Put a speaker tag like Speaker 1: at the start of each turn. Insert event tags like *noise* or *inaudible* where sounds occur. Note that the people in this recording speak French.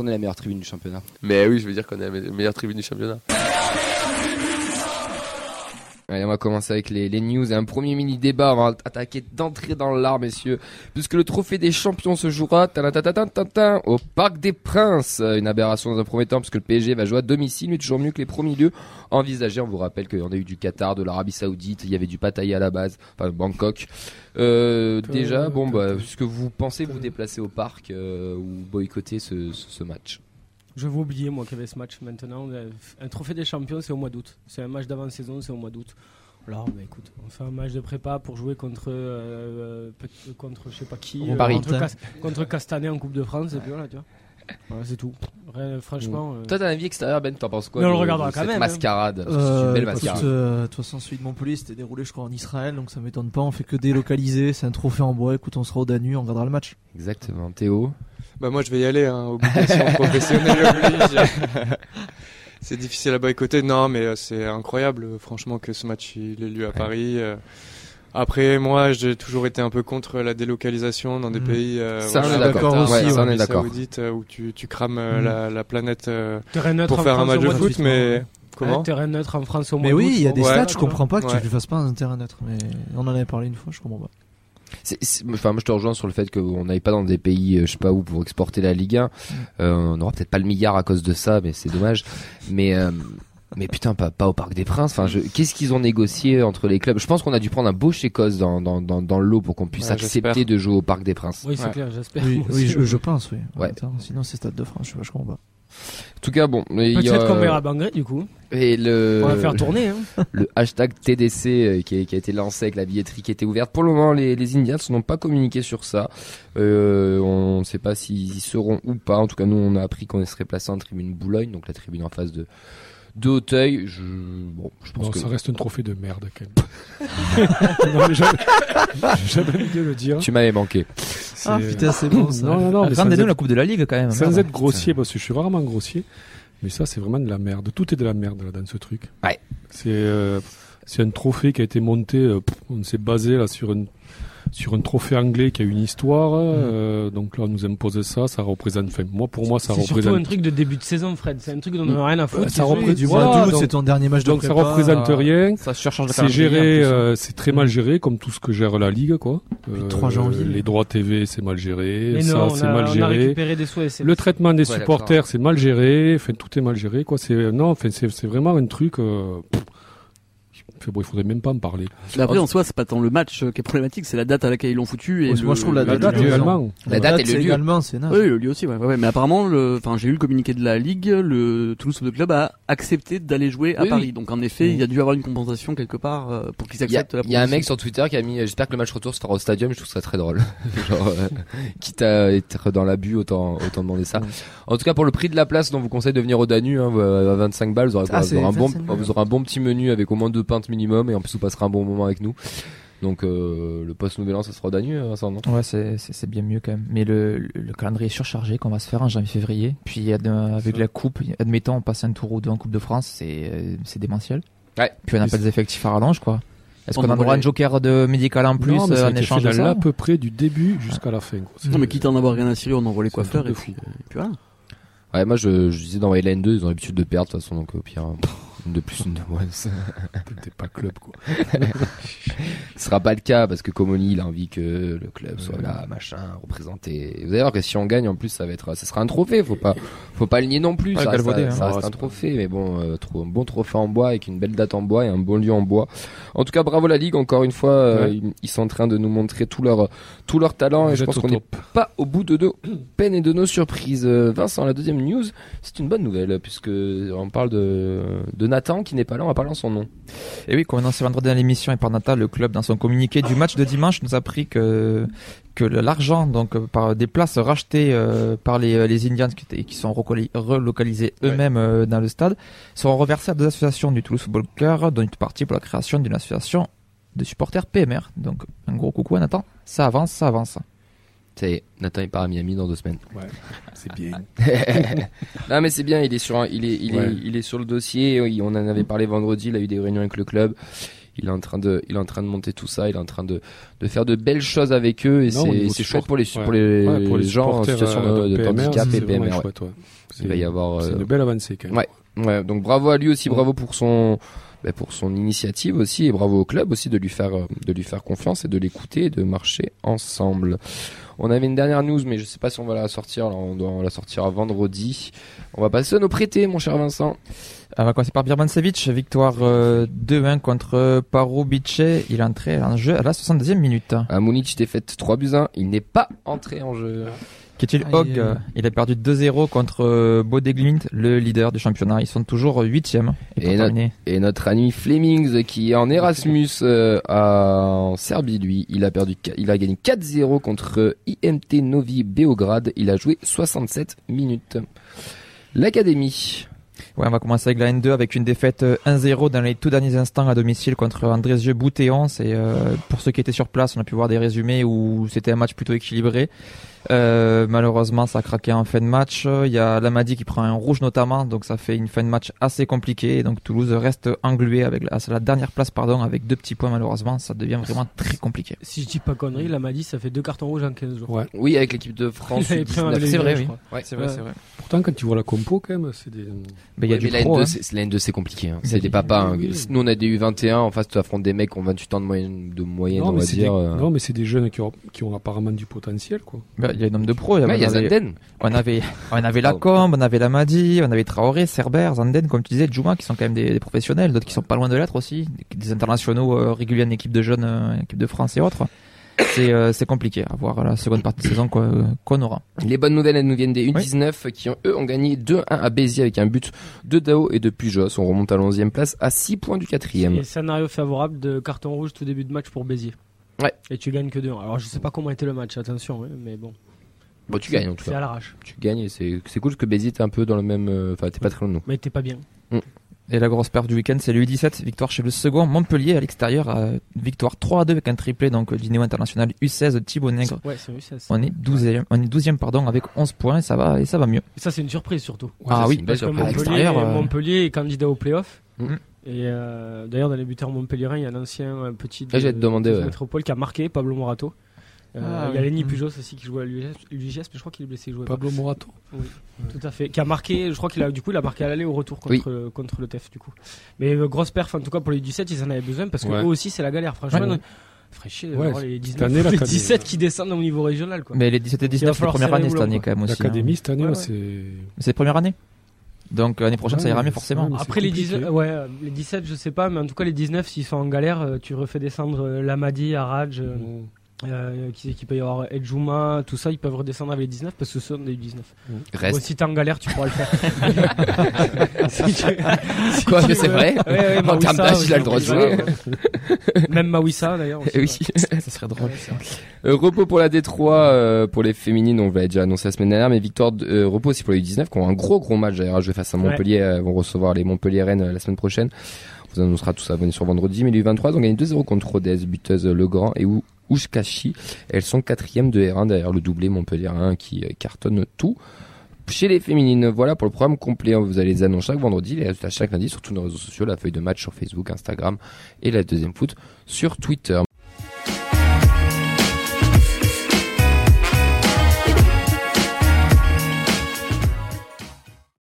Speaker 1: qu'on est la meilleure tribune du championnat.
Speaker 2: Mais oui, je veux dire qu'on est la meilleure tribune du championnat.
Speaker 3: Allez, on va commencer avec les, les news et un premier mini débat. On va attaquer d'entrée dans l'art, messieurs, puisque le trophée des champions se jouera au Parc des Princes. Une aberration dans un premier temps, puisque le PSG va jouer à domicile, mais toujours mieux que les premiers lieux envisagés. On vous rappelle qu'il y en a eu du Qatar, de l'Arabie Saoudite, il y avait du Pattaya à la base, enfin Bangkok. Euh, déjà, bon, bah, puisque vous pensez vous déplacer au parc euh, ou boycotter ce, ce, ce match?
Speaker 4: Je vais oublier, moi, qu'il y avait ce match maintenant. Un trophée des champions, c'est au mois d'août. C'est un match d'avant-saison, c'est au mois d'août. Alors, bah, écoute, on fait un match de prépa pour jouer contre, euh, peut- contre je sais pas qui,
Speaker 3: Contre Paris.
Speaker 4: contre, Cas- contre Castanet en Coupe de France, et puis voilà, tu vois. Voilà, c'est tout. Rien- franchement, euh,
Speaker 3: Toi, t'as un avis extérieur, Ben, t'en penses quoi
Speaker 4: Mais on
Speaker 3: de-
Speaker 4: le regardera
Speaker 3: de
Speaker 4: quand
Speaker 3: cette
Speaker 4: même, hein.
Speaker 3: mascarade Parce que C'est une belle mascarade.
Speaker 5: euh, De toute façon, celui de Montpellier, c'était déroulé, je crois, en Israël, donc ça m'étonne pas. On fait que délocaliser, c'est un trophée en bois. Écoute, on sera au Danu, on regardera le match.
Speaker 3: Exactement. Théo
Speaker 2: Bah moi je vais y aller, hein, obligation professionnelle oblige. *laughs* c'est difficile à boycotter, non mais euh, c'est incroyable franchement que ce match il ait lieu à Paris. euh. Après moi j'ai toujours été un peu contre la délocalisation dans des
Speaker 5: Mm.
Speaker 2: pays euh,
Speaker 3: Ça, on est d'accord.
Speaker 2: Qatar,
Speaker 3: Ouais, ça, on est d'accord.
Speaker 2: Saoudite, où tu, tu crames
Speaker 5: Mm.
Speaker 2: la, la planète euh, pour faire un match de foot mais comment
Speaker 4: terrain neutre en France au mois
Speaker 5: Mais oui, il y a des
Speaker 2: ouais,
Speaker 5: stades,
Speaker 4: tu
Speaker 5: je comprends pas que
Speaker 2: Ouais.
Speaker 5: tu le fasses pas un terrain neutre. Mais on en avait parlé une fois, je comprends pas.
Speaker 3: C'est- c'est- enfin, moi je te rejoins sur le fait qu'on n'aille pas dans des pays, euh, je sais pas où, pour exporter la Ligue 1. Euh, on n'aura peut-être pas le milliard à cause de ça, mais c'est dommage. Mais euh, mais putain, pas, pas au Parc des Princes. Enfin, je- qu'est-ce qu'ils ont négocié entre les clubs? Je pense qu'on a dû prendre un beau chécos dans dans dans, dans le lot pour qu'on puisse
Speaker 2: Ouais,
Speaker 3: accepter
Speaker 2: j'espère.
Speaker 3: de jouer au Parc des Princes.
Speaker 4: Oui, c'est
Speaker 2: Ouais.
Speaker 4: clair, j'espère.
Speaker 5: Oui, oui je, je pense, oui.
Speaker 3: Ouais.
Speaker 5: Attends, sinon, c'est Stade de France, je, je comprends pas.
Speaker 3: En tout cas, bon, il y a-
Speaker 4: Peut-être qu'on verra Bangré, du coup.
Speaker 3: Et le
Speaker 4: On va faire tourner. Hein. *laughs*
Speaker 3: le hashtag TDC euh, qui, a, qui a été lancé avec la billetterie qui était ouverte. Pour le moment, les, les Indians n'ont pas communiqué sur ça. Euh, on ne sait pas s'ils y seront ou pas. En tout cas, nous, on a appris qu'on serait placé en tribune Boulogne, donc la tribune en face de de Hauteuil. Je, bon, je pense
Speaker 6: Bon,
Speaker 3: que
Speaker 6: ça reste un trophée de merde quand même. *laughs* *laughs* non, mais j'avais j'avais envie de le dire.
Speaker 3: tu m'avais manqué.
Speaker 6: C'est-
Speaker 5: Ah putain, c'est bon ça.
Speaker 6: Non, non, non,
Speaker 7: Rendez-nous la Coupe de la Ligue quand même.
Speaker 6: sans
Speaker 7: merde.
Speaker 6: être grossier, parce que je suis rarement grossier. Mais ça, c'est vraiment de la merde. Tout est de la merde là dans ce truc.
Speaker 3: Ouais.
Speaker 6: C'est euh, c'est un trophée qui a été monté. euh, on s'est basé là sur une sur un trophée anglais qui a une histoire. euh, donc là, on nous impose ça. Ça représente. Enfin, moi, pour moi, ça
Speaker 4: C'est surtout
Speaker 6: représente.
Speaker 4: un truc de début de saison, Fred. C'est un truc dont on n'a rien à foutre.
Speaker 6: ça
Speaker 4: c'est
Speaker 6: représente-
Speaker 5: Du c'est ton dernier match de
Speaker 6: Donc ça représente rien.
Speaker 7: Ça le
Speaker 6: C'est géré,
Speaker 7: hein.
Speaker 6: euh, c'est très mal géré, comme tout ce que gère la ligue, quoi.
Speaker 5: Depuis
Speaker 6: Euh,
Speaker 5: 3 janvier.
Speaker 6: Les droits TV, c'est mal géré.
Speaker 4: Mais
Speaker 6: ça,
Speaker 4: non, on
Speaker 6: c'est
Speaker 4: a,
Speaker 6: mal
Speaker 4: on a
Speaker 6: géré.
Speaker 4: récupéré des
Speaker 6: Le traitement des
Speaker 3: Ouais,
Speaker 6: supporters, c'est mal géré. Enfin, tout est mal géré, quoi. C'est non, enfin, c'est vraiment un truc. Euh, pff, bon, il faudrait même pas en parler.
Speaker 8: Mais après, en soi, c'est pas tant le match euh, qui est problématique, c'est la date à laquelle ils l'ont foutu. Et
Speaker 5: Ouais, moi, je trouve la
Speaker 6: La
Speaker 5: date,
Speaker 6: date
Speaker 5: il y a
Speaker 6: également.
Speaker 3: La date et le lieu.
Speaker 5: également, c'est naze.
Speaker 8: Oui, le lieu aussi, ouais, ouais, ouais. Mais apparemment, le, enfin, j'ai eu le communiqué de la Ligue, le Toulouse Football Club a accepté d'aller jouer à
Speaker 3: Oui,
Speaker 8: Paris.
Speaker 3: oui.
Speaker 8: Donc, en effet, il y a dû y avoir une compensation quelque part euh, pour qu'ils acceptent la
Speaker 3: il y a un mec sur Twitter qui a mis J'espère que le match retour se fera au stadium. Je trouve ça très drôle. *laughs* Genre, euh, *laughs* quitte à être dans l'abus, autant, autant demander ça. En tout cas, pour le prix de la place, on vous conseille de venir au Danu hein, à 25 balles. Vous aurez,
Speaker 5: Ah,
Speaker 3: vous aurez un bon,
Speaker 5: 25 balles.
Speaker 3: vous aurez un bon petit menu avec au moins deux minimum et en plus vous passerez un bon moment avec nous. Donc euh, le post nouvel an, ça sera Danu, hein, ça non?
Speaker 7: Ouais, c'est c'est- c'est bien mieux quand même. Mais le, le, le calendrier est surchargé qu'on va se faire en janvier-février. Puis avec la coupe, admettons, on passe un tour ou deux en Coupe de France, c'est euh, c'est démentiel.
Speaker 3: Ouais.
Speaker 7: Puis on n'a pas des effectifs à rallonge, quoi. Est-ce
Speaker 8: On
Speaker 7: qu'on a droit à un joker de médical en plus
Speaker 6: non,
Speaker 7: euh, en échange de
Speaker 6: dans
Speaker 7: ça
Speaker 6: l'à peu près du début jusqu'à la fin. Quoi.
Speaker 8: Non, mais quitte à en avoir rien à cirer, on envoie les coiffeurs et puis,
Speaker 6: fou.
Speaker 8: et puis voilà.
Speaker 3: Ouais, moi je, je disais d'envoyer la N2, ils ont l'habitude de perdre de toute façon, donc au pire, une *laughs* de plus, une de moins. Ce
Speaker 6: T'es pas club, quoi. *laughs*
Speaker 3: sera pas le cas parce que Comoni il a envie que le club soit là, machin, représenté. Vous allez voir que si on gagne, en plus, ça va être, ça sera un trophée. Faut pas, faut pas le nier non plus.
Speaker 7: Ouais,
Speaker 3: ça reste, ça
Speaker 7: hein.
Speaker 3: reste
Speaker 6: Ouais,
Speaker 3: un trophée, mais bon, euh, trop, un bon trophée en bois avec une belle date en bois et un bon lieu en bois. En tout cas, bravo la ligue. Encore une fois, euh,
Speaker 6: Ouais.
Speaker 3: ils, ils sont en train de nous montrer tout leur, tout leur talent et je pense qu'on n'est pas au bout de nos *coughs* peines et de nos surprises. Euh, Vincent, la deuxième news, c'est une bonne nouvelle puisque on parle de, de Nathan qui n'est pas là. On va parler en son nom.
Speaker 7: Et oui, comme annoncé vendredi dans l'émission et par Natal, le club, dans son communiqué du match de dimanche, nous a appris que que l'argent donc euh, par des places rachetées euh, par les, euh, les Indians qui, sont relocalisés eux-mêmes euh, dans le stade seront reversés à deux associations du Toulouse Football Club, dont une partie pour la création d'une association de supporters PMR. Donc un gros coucou à Nathan. Ça avance, ça avance.
Speaker 3: Ça y est, Nathan il part à Miami dans deux semaines.
Speaker 6: Ouais, c'est bien. *laughs*
Speaker 3: non mais c'est bien, il est sur, un- il est, il est,
Speaker 6: Ouais.
Speaker 3: il est sur le dossier. On en avait parlé vendredi. Il a eu des réunions avec le club. il est en train de, il est en train de monter tout ça, il est en train de, de faire de belles choses avec eux et c'est, chouette pour les,
Speaker 6: ouais.
Speaker 3: pour les,
Speaker 6: Ouais, pour les
Speaker 3: gens en situation
Speaker 6: euh,
Speaker 3: de, de
Speaker 6: PMR,
Speaker 3: handicap
Speaker 6: c'est
Speaker 3: et PMR. ouais.
Speaker 6: chouette, ouais.
Speaker 3: Il va y avoir,
Speaker 6: C'est
Speaker 3: euh,
Speaker 6: une belle avancée quand même.
Speaker 3: Ouais. Ouais, donc bravo à lui aussi, bravo pour son, bah, pour son initiative aussi, et bravo au club aussi de lui faire, euh, de lui faire confiance et de l'écouter et de marcher ensemble. On avait une dernière news, mais je sais pas si on va la sortir. On doit la sortir à vendredi. On va passer à nos prêtés, mon cher Vincent.
Speaker 7: On va commencer par Birmancevic, victoire euh, 2-1 contre Parobice. Il est entré en jeu à la 72e minute.
Speaker 3: À Munich, défaite 3 buts 1. Il n'est pas entré en jeu.
Speaker 7: Ketil Hogg, euh, il a perdu 2-0 contre euh, Bodeglimt, le leader du championnat. Ils sont toujours 8e. Et,
Speaker 3: Et notre-
Speaker 7: terminer,
Speaker 3: Et notre ami Flemings, qui est en Erasmus euh, à- en Serbie, lui, il a perdu, il a gagné 4-0 contre IMT Novi Beograd. Il a joué 67 minutes. L'académie.
Speaker 7: Ouais, on va commencer avec la N2 avec une défaite euh, 1-0 dans les tout derniers instants à domicile contre Andrézieux Boutéon. C'est euh, pour ceux qui étaient sur place, on a pu voir des résumés où c'était un match plutôt équilibré. Euh, malheureusement, ça a craqué en fin de match. Il y a Lamadi qui prend un rouge notamment, donc ça fait une fin de match assez compliquée. Et donc Toulouse reste englué avec la, la dernière place, pardon, avec deux petits points malheureusement. Ça devient vraiment très compliqué.
Speaker 4: Si je dis pas connerie, la m'a dit ça fait deux cartons rouges en 15 jours.
Speaker 6: Ouais.
Speaker 3: Oui, avec l'équipe de France. *laughs*
Speaker 4: Il avait pris un
Speaker 3: U19.
Speaker 4: avec
Speaker 7: c'est vrai, oui.
Speaker 3: Ouais.
Speaker 7: C'est vrai,
Speaker 4: Ouais.
Speaker 7: c'est vrai.
Speaker 6: Pourtant, quand tu vois la compo, quand même, c'est des.
Speaker 7: Mais il y a du
Speaker 3: mais la
Speaker 7: pro.
Speaker 3: N2,
Speaker 7: hein.
Speaker 3: c'est, la N2, c'est compliqué. Hein. C'est des papas. hein.
Speaker 6: oui.
Speaker 3: Nous, on a des U21. En face, tu affrontes des mecs qui ont 28 ans de moyenne, de moyenne
Speaker 6: non,
Speaker 3: on
Speaker 6: mais
Speaker 3: va
Speaker 6: c'est
Speaker 3: dire.
Speaker 6: des...
Speaker 3: euh.
Speaker 6: non, mais c'est des jeunes qui ont, qui ont apparemment du potentiel, quoi.
Speaker 7: Bah, Il y a un nombre de pros. Il y a-
Speaker 3: Ouais, il y a
Speaker 7: on avait-
Speaker 3: Zanden.
Speaker 7: On avait, on avait Lacombe, on avait Lamadi, on avait Traoré, Cerber, Zanden, comme tu disais, Djouma, qui sont quand même des, des professionnels, d'autres qui sont pas loin de l'être aussi, des, internationaux euh, réguliers en équipe de jeunes, euh, équipe de France et autres. C'est euh, c'est compliqué à voir la seconde partie de saison qu'on qu'on aura.
Speaker 3: Les bonnes nouvelles, elles nous viennent des U19 qui, ont, eux, ont gagné 2-1 à Béziers avec un but de Dao et de Pujos. On remonte à la 11e place à 6 points du quatrième.
Speaker 4: Et scénario favorable de carton rouge tout début de match pour Béziers.
Speaker 3: Ouais.
Speaker 4: Et tu gagnes que 2 Alors je sais pas comment était le match, attention, hein, mais bon.
Speaker 3: Bon, tu gagnes en tout
Speaker 4: C'est à
Speaker 3: cas.
Speaker 4: l'arrache.
Speaker 3: Tu gagnes et c'est c'est cool parce que Béziers t'es un peu dans le même. euh, Enfin, t'es pas très loin de nous.
Speaker 4: Mais t'es pas bien.
Speaker 7: Et la grosse perte du week-end, c'est le U17, victoire chez le second Montpellier à l'extérieur, euh, victoire 3 à 2 avec un triplé, donc du niveau international U16 Thibaut Nègre.
Speaker 4: Ouais, c'est oui, ça. c'est-
Speaker 7: On est 12e, on est 12e pardon, avec 11 points, et ça va, et ça va mieux.
Speaker 4: Et ça, c'est une surprise surtout.
Speaker 7: ah
Speaker 3: ça,
Speaker 7: oui,
Speaker 3: c'est une belle
Speaker 4: Parce que
Speaker 7: à
Speaker 4: Montpellier,
Speaker 7: euh,
Speaker 4: Montpellier est candidat au playoff.
Speaker 3: Mhm.
Speaker 4: Et euh, d'ailleurs, dans les buteurs montpelliérains, il y a un ancien euh, petit de,
Speaker 3: Ah, j'allais te demander,
Speaker 4: de
Speaker 3: ouais.
Speaker 4: Métropole qui a marqué, Pablo Morato. Euh,
Speaker 5: Ah,
Speaker 4: il y a
Speaker 5: oui.
Speaker 4: Lenny
Speaker 5: Mhm.
Speaker 4: Pujos aussi qui jouait à l'UGS, mais je crois qu'il est blessé. Il jouait pas.
Speaker 6: Pablo Morato.
Speaker 4: Tout à fait. Qui a marqué, je crois qu'il a, du coup, il a marqué à l'aller au retour contre, contre le TEF, du coup. Mais euh, grosse perf, en tout cas, pour les 17, ils en avaient besoin parce que
Speaker 6: Ouais.
Speaker 4: eux aussi, c'est la galère. Franchement,
Speaker 6: Ouais.
Speaker 4: de
Speaker 6: Ouais,
Speaker 4: les
Speaker 6: cette
Speaker 4: 19,
Speaker 6: année, la
Speaker 4: les
Speaker 6: Cannes,
Speaker 4: 17
Speaker 6: euh,
Speaker 4: qui descendent au niveau régional, quoi.
Speaker 7: Mais les 17 et
Speaker 4: Il
Speaker 7: 19,
Speaker 4: va
Speaker 7: c'est la première année
Speaker 4: le
Speaker 7: cette année quand même aussi. hein.
Speaker 6: L'académie, cette année,
Speaker 4: Ouais,
Speaker 6: ouais,
Speaker 4: ouais.
Speaker 6: c'est.
Speaker 7: C'est la première année. Donc l'année prochaine, ça ira mieux forcément.
Speaker 4: Après les
Speaker 6: compliqué.
Speaker 4: 19, ouais, euh, les 17, je sais pas, mais en tout cas les 19, s'ils sont en galère, euh, tu refais descendre euh, Lamadi, Araj, euh,
Speaker 6: Mm.
Speaker 4: Euh, qui, qui peut y avoir Edjuma, tout ça, ils peuvent redescendre avec les 19 parce que ce sont des 19.
Speaker 3: Reste.
Speaker 4: Bon, si t'es en galère, tu pourras le faire. *laughs* Si tu- si
Speaker 3: Quoi, mais c'est vrai
Speaker 4: Ouais, ouais,
Speaker 3: En termes d'âge, il a le droit de jouer.
Speaker 4: ouais. Même Mawissa d'ailleurs.
Speaker 3: Eh oui. *laughs*
Speaker 7: Ça serait drôle.
Speaker 3: Euh, repos pour la D3, euh, pour les féminines, on l'avait déjà annoncé la semaine dernière, mais victoire, de, euh, repos aussi pour les U19 qui ont un gros gros match d'ailleurs à jouer face à. Montpellier, euh, vont recevoir les Montpellier Rennes euh, la semaine prochaine. Vous annoncera tout ça sur vendredi, mais les U23 ont gagné 2-0 contre Rodez, buteuse Legrand et Ou-. Elles sont quatrième de R1 derrière le doublé Montpellier 1 qui euh, cartonne tout. Chez les féminines, voilà pour le programme complet. Vous allez les annoncer chaque vendredi, les résultats chaque lundi sur tous nos réseaux sociaux, la feuille de match sur Facebook, Instagram et la deuxième foot sur Twitter.